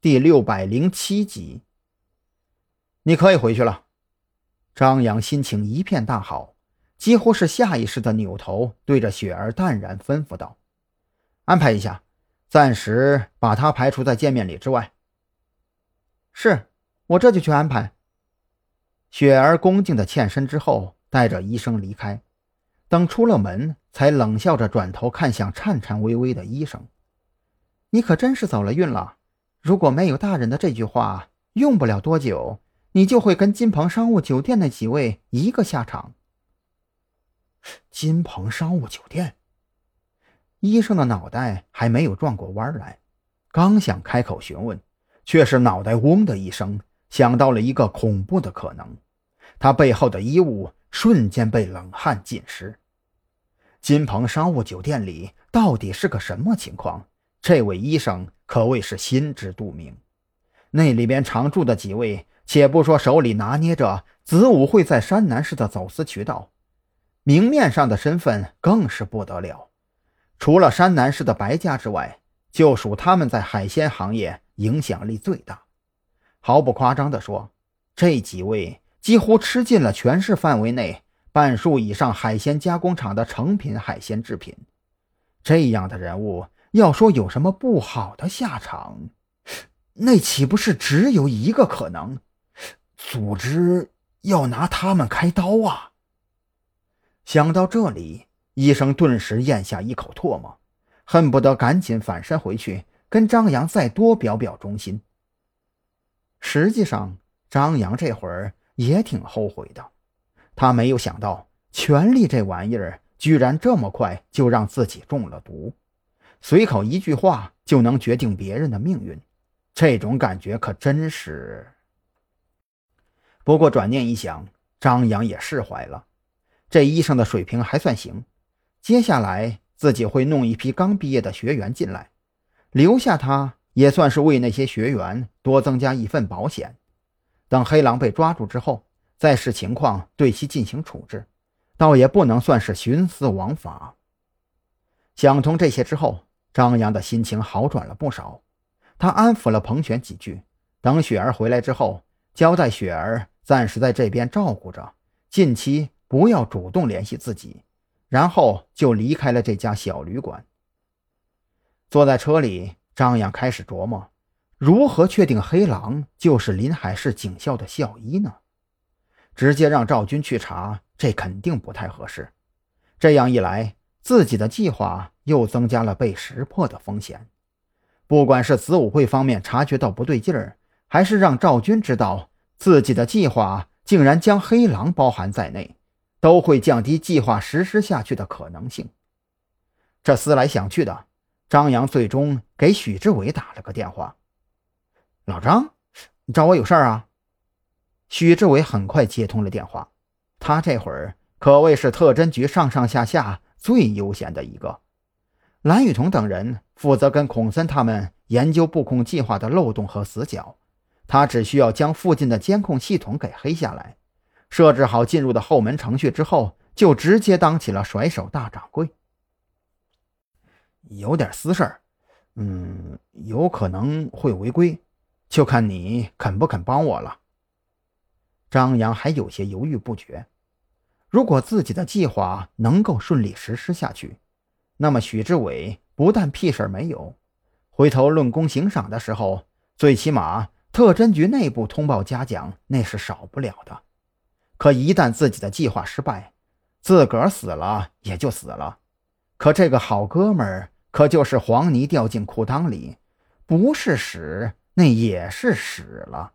第六百零七集。你可以回去了。张扬心情一片大好，几乎是下意识的扭头对着雪儿淡然吩咐道：“安排一下，暂时把他排除在见面礼之外。”是，我这就去安排。雪儿恭敬的欠身之后，带着医生离开。等出了门，才冷笑着转头看向颤颤巍巍的医生：“你可真是走了运了。如果没有大人的这句话，用不了多久，你就会跟金鹏商务酒店那几位一个下场。”金鹏商务酒店，医生的脑袋还没有转过弯来，刚想开口询问，却是脑袋嗡的一声，想到了一个恐怖的可能。他背后的衣物。瞬间被冷汗浸湿。金鹏商务酒店里到底是个什么情况？这位医生可谓是心知肚明。那里边常住的几位，且不说手里拿捏着子午会在山南市的走私渠道，明面上的身份更是不得了。除了山南市的白家之外，就属他们在海鲜行业影响力最大。毫不夸张地说，这几位。几乎吃尽了全市范围内半数以上海鲜加工厂的成品海鲜制品，这样的人物要说有什么不好的下场，那岂不是只有一个可能？组织要拿他们开刀啊！想到这里，医生顿时咽下一口唾沫，恨不得赶紧反身回去跟张扬再多表表忠心。实际上，张扬这会儿。也挺后悔的，他没有想到权力这玩意儿居然这么快就让自己中了毒，随口一句话就能决定别人的命运，这种感觉可真是。不过转念一想，张扬也释怀了，这医生的水平还算行，接下来自己会弄一批刚毕业的学员进来，留下他也算是为那些学员多增加一份保险。等黑狼被抓住之后，再视情况对其进行处置，倒也不能算是徇私枉法。想通这些之后，张扬的心情好转了不少。他安抚了彭璇几句，等雪儿回来之后，交代雪儿暂时在这边照顾着，近期不要主动联系自己，然后就离开了这家小旅馆。坐在车里，张扬开始琢磨。如何确定黑狼就是临海市警校的校医呢？直接让赵军去查，这肯定不太合适。这样一来，自己的计划又增加了被识破的风险。不管是子午会方面察觉到不对劲儿，还是让赵军知道自己的计划竟然将黑狼包含在内，都会降低计划实施下去的可能性。这思来想去的，张扬最终给许志伟打了个电话。老张，你找我有事儿啊？许志伟很快接通了电话，他这会儿可谓是特侦局上上下下最悠闲的一个。蓝雨桐等人负责跟孔森他们研究布控计划的漏洞和死角，他只需要将附近的监控系统给黑下来，设置好进入的后门程序之后，就直接当起了甩手大掌柜。有点私事儿，嗯，有可能会违规。就看你肯不肯帮我了。张扬还有些犹豫不决。如果自己的计划能够顺利实施下去，那么许志伟不但屁事儿没有，回头论功行赏的时候，最起码特侦局内部通报嘉奖那是少不了的。可一旦自己的计划失败，自个儿死了也就死了，可这个好哥们儿可就是黄泥掉进裤裆里，不是屎。那也是屎了。